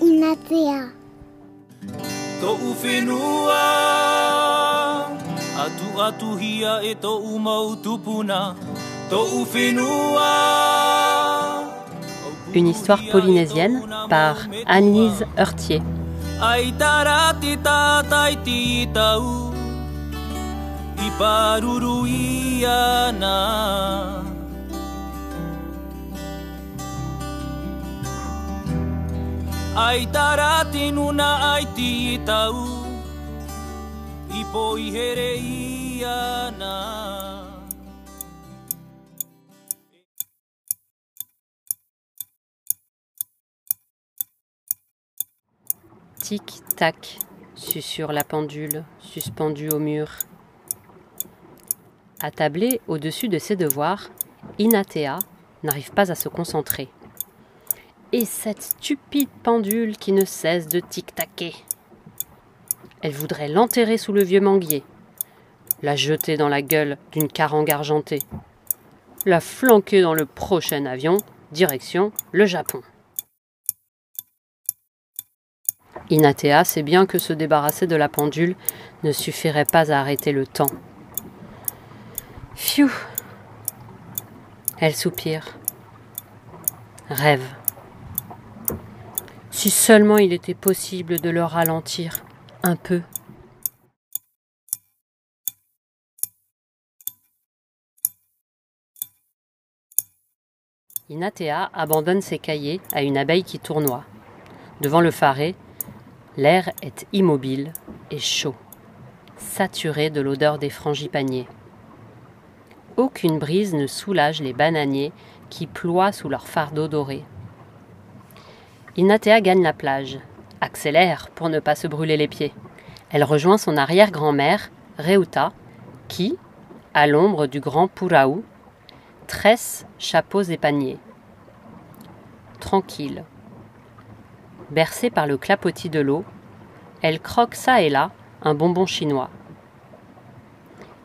Inatea. To'u whenua Atu atu hia e to'u mau tupuna To'u whenua Une histoire polynésienne par Annelise Heurtier. Ai ana Tic-tac, susurre la pendule, suspendue au mur. Attablée au-dessus de ses devoirs, Inatea n'arrive pas à se concentrer. Et cette stupide pendule qui ne cesse de tic-taquer. Elle voudrait l'enterrer sous le vieux manguier, la jeter dans la gueule d'une carangue argentée, la flanquer dans le prochain avion, direction le Japon. Inatea sait bien que se débarrasser de la pendule ne suffirait pas à arrêter le temps. Phew Elle soupire. Rêve. Si seulement il était possible de le ralentir un peu. Inatea abandonne ses cahiers à une abeille qui tournoie. Devant le faré, L'air est immobile et chaud, saturé de l'odeur des frangipaniers. Aucune brise ne soulage les bananiers qui ploient sous leur fardeau doré. Inatea gagne la plage, accélère pour ne pas se brûler les pieds. Elle rejoint son arrière-grand-mère, Reuta, qui, à l'ombre du grand Puraou, tresse chapeaux et paniers. Tranquille, Bercée par le clapotis de l'eau, elle croque ça et là un bonbon chinois.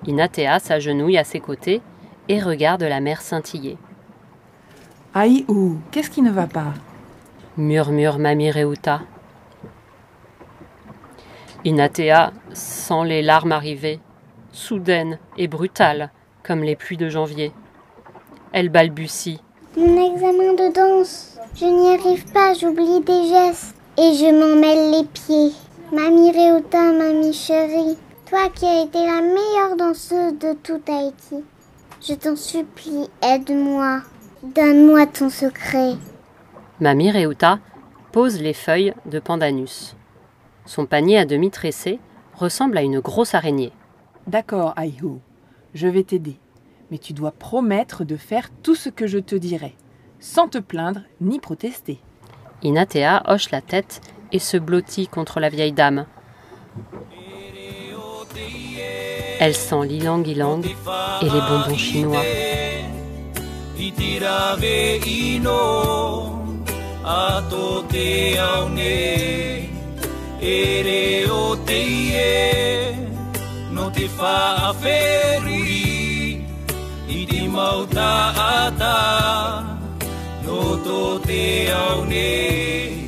Inatea s'agenouille à ses côtés et regarde la mer scintiller. Aïe ou, qu'est-ce qui ne va pas? Murmure Mamie Reuta. Inatea sent les larmes arriver, soudaines et brutales, comme les pluies de janvier. Elle balbutie. Mon examen de danse. Je n'y arrive pas, j'oublie des gestes et je m'en mêle les pieds. Mamie Réauta, mamie chérie, toi qui as été la meilleure danseuse de tout Haïti, je t'en supplie, aide-moi. Donne-moi ton secret. Mamie Réauta pose les feuilles de pandanus. Son panier à demi tressé ressemble à une grosse araignée. D'accord, Aïhou, je vais t'aider. Mais tu dois promettre de faire tout ce que je te dirai sans te plaindre ni protester. Inatea hoche la tête et se blottit contre la vieille dame. Elle sent l'ilang-ilang et les bonbons chinois. a tō te au nei E re o te ie, no te wha a I te mauta a no tō te au nei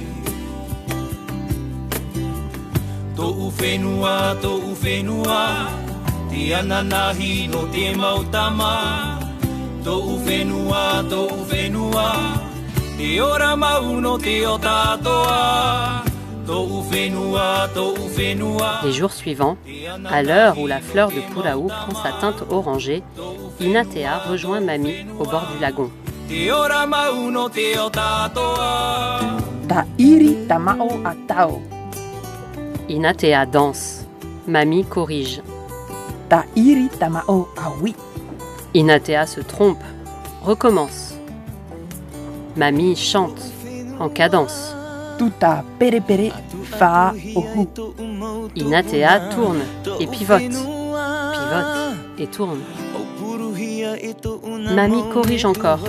to u whenua, tō u whenua Te ananahi no te mautama Tō u whenua, u u whenua Te ora mau no te o tātoa Les jours suivants, à l'heure où la fleur de Puraou prend sa teinte orangée, Inatea rejoint Mamie au bord du lagon. Inatea danse. Mamie corrige. Ta iri tamao a oui. Inatea se trompe. Recommence. Mamie chante. En cadence. Tuta pere pere fa ohu. Inatea tourne et pivote. Pivote et tourne. Mamie corrige encore,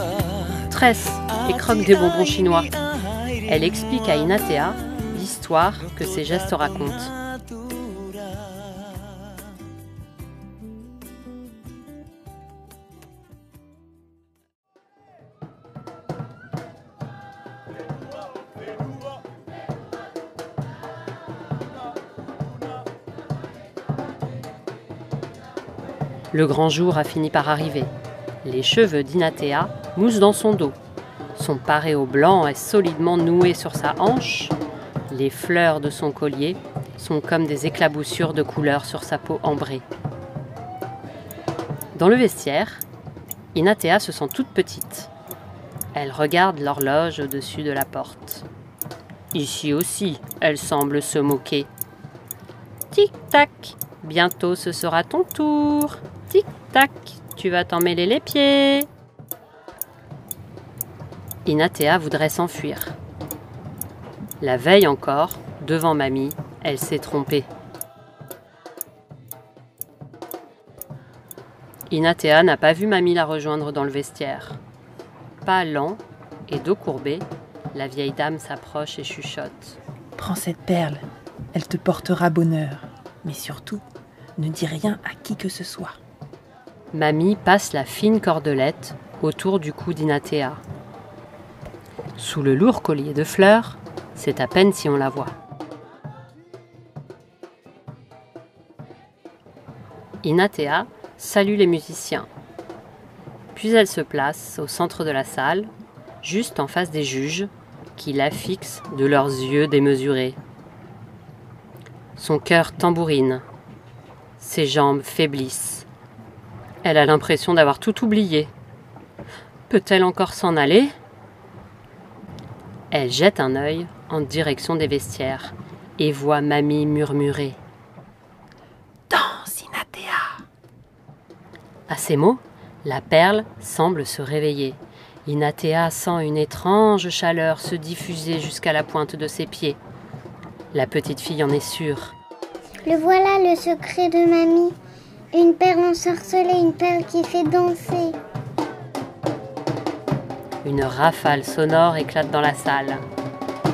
tresse et croque des bonbons chinois. Elle explique à Inatea l'histoire que ses gestes racontent. Le grand jour a fini par arriver. Les cheveux d'Inatea moussent dans son dos. Son paréo blanc est solidement noué sur sa hanche. Les fleurs de son collier sont comme des éclaboussures de couleurs sur sa peau ambrée. Dans le vestiaire, Inatea se sent toute petite. Elle regarde l'horloge au-dessus de la porte. Ici aussi, elle semble se moquer. Tic-tac, bientôt ce sera ton tour. Tic-tac, tu vas t'en mêler les pieds. Inatea voudrait s'enfuir. La veille encore, devant mamie, elle s'est trompée. Inatea n'a pas vu mamie la rejoindre dans le vestiaire. Pas lent et dos courbé, la vieille dame s'approche et chuchote. Prends cette perle, elle te portera bonheur. Mais surtout, ne dis rien à qui que ce soit. Mamie passe la fine cordelette autour du cou d'Inatea. Sous le lourd collier de fleurs, c'est à peine si on la voit. Inatea salue les musiciens. Puis elle se place au centre de la salle, juste en face des juges, qui la fixent de leurs yeux démesurés. Son cœur tambourine, ses jambes faiblissent. Elle a l'impression d'avoir tout oublié. Peut-elle encore s'en aller? Elle jette un œil en direction des vestiaires et voit Mamie murmurer. Danse, Inatea À ces mots, la perle semble se réveiller. Inatea sent une étrange chaleur se diffuser jusqu'à la pointe de ses pieds. La petite fille en est sûre. Le voilà le secret de mamie. Une perle ensorcelée, une perle qui fait danser. Une rafale sonore éclate dans la salle.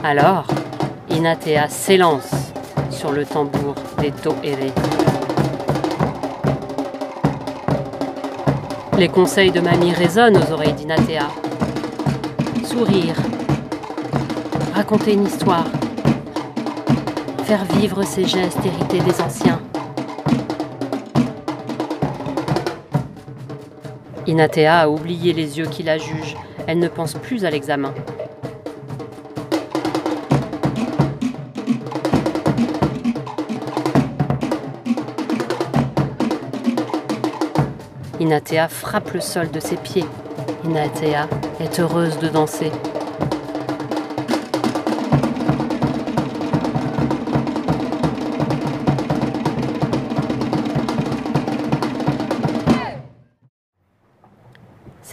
Alors, Inatea s'élance sur le tambour des To'ere. Les conseils de mamie résonnent aux oreilles d'Inatea. Sourire, raconter une histoire, faire vivre ces gestes hérités des anciens. Inatea a oublié les yeux qui la jugent. Elle ne pense plus à l'examen. Inatea frappe le sol de ses pieds. Inatea est heureuse de danser.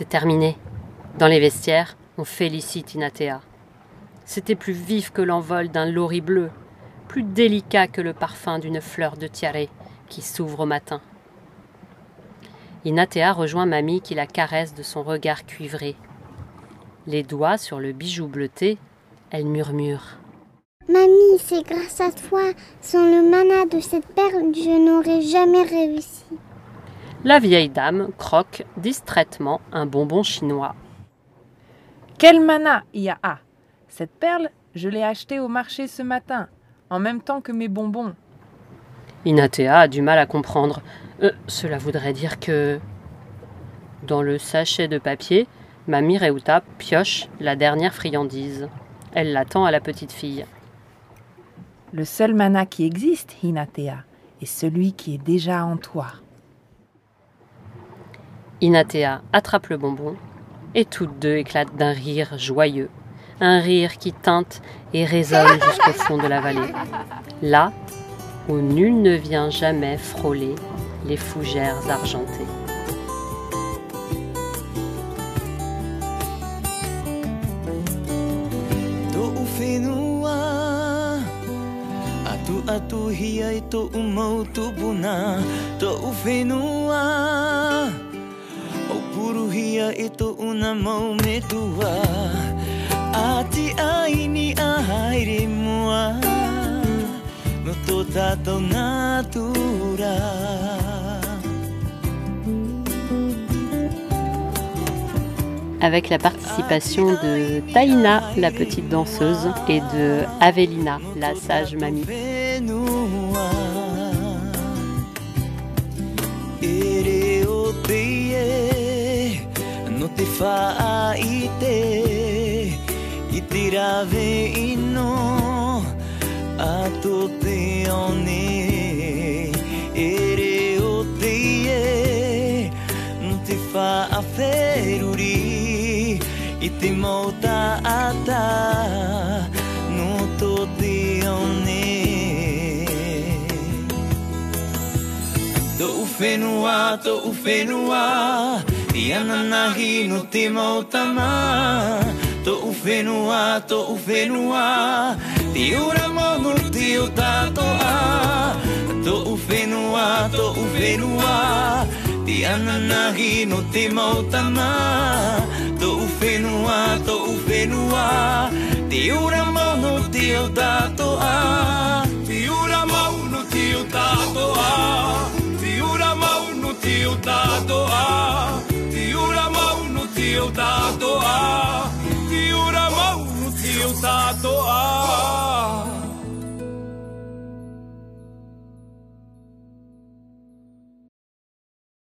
C'est terminé. Dans les vestiaires, on félicite Inatea. C'était plus vif que l'envol d'un lori bleu, plus délicat que le parfum d'une fleur de tiare qui s'ouvre au matin. Inatea rejoint Mamie qui la caresse de son regard cuivré. Les doigts sur le bijou bleuté, elle murmure. Mamie, c'est grâce à toi. Sans le mana de cette perle, je n'aurais jamais réussi. La vieille dame croque distraitement un bonbon chinois. Quel mana, Ia Cette perle, je l'ai achetée au marché ce matin, en même temps que mes bonbons. Inatea a du mal à comprendre. Euh, cela voudrait dire que. Dans le sachet de papier, Mamie Reuta pioche la dernière friandise. Elle l'attend à la petite fille. Le seul mana qui existe, Hinatea, est celui qui est déjà en toi. Inatea attrape le bonbon et toutes deux éclatent d'un rire joyeux, un rire qui teinte et résonne jusqu'au fond de la vallée, là où nul ne vient jamais frôler les fougères argentées. Ati ai ni mua. No Avec la participation de Taïna, la petite danseuse, et de Avelina, la sage mamie. te whaite I te rawe ino A tō te one E o te ie Mō te whaaferuri I te mauta ata No tō te one Tō whenua, tō whenua whenua I ananahi no te mautama. To whenua, to whenua. Te ura mono te o tatoa To whenua, to whenua. Te ananahi no te mautama. To whenua, to ziutatoa, ziuramau ziutatoa.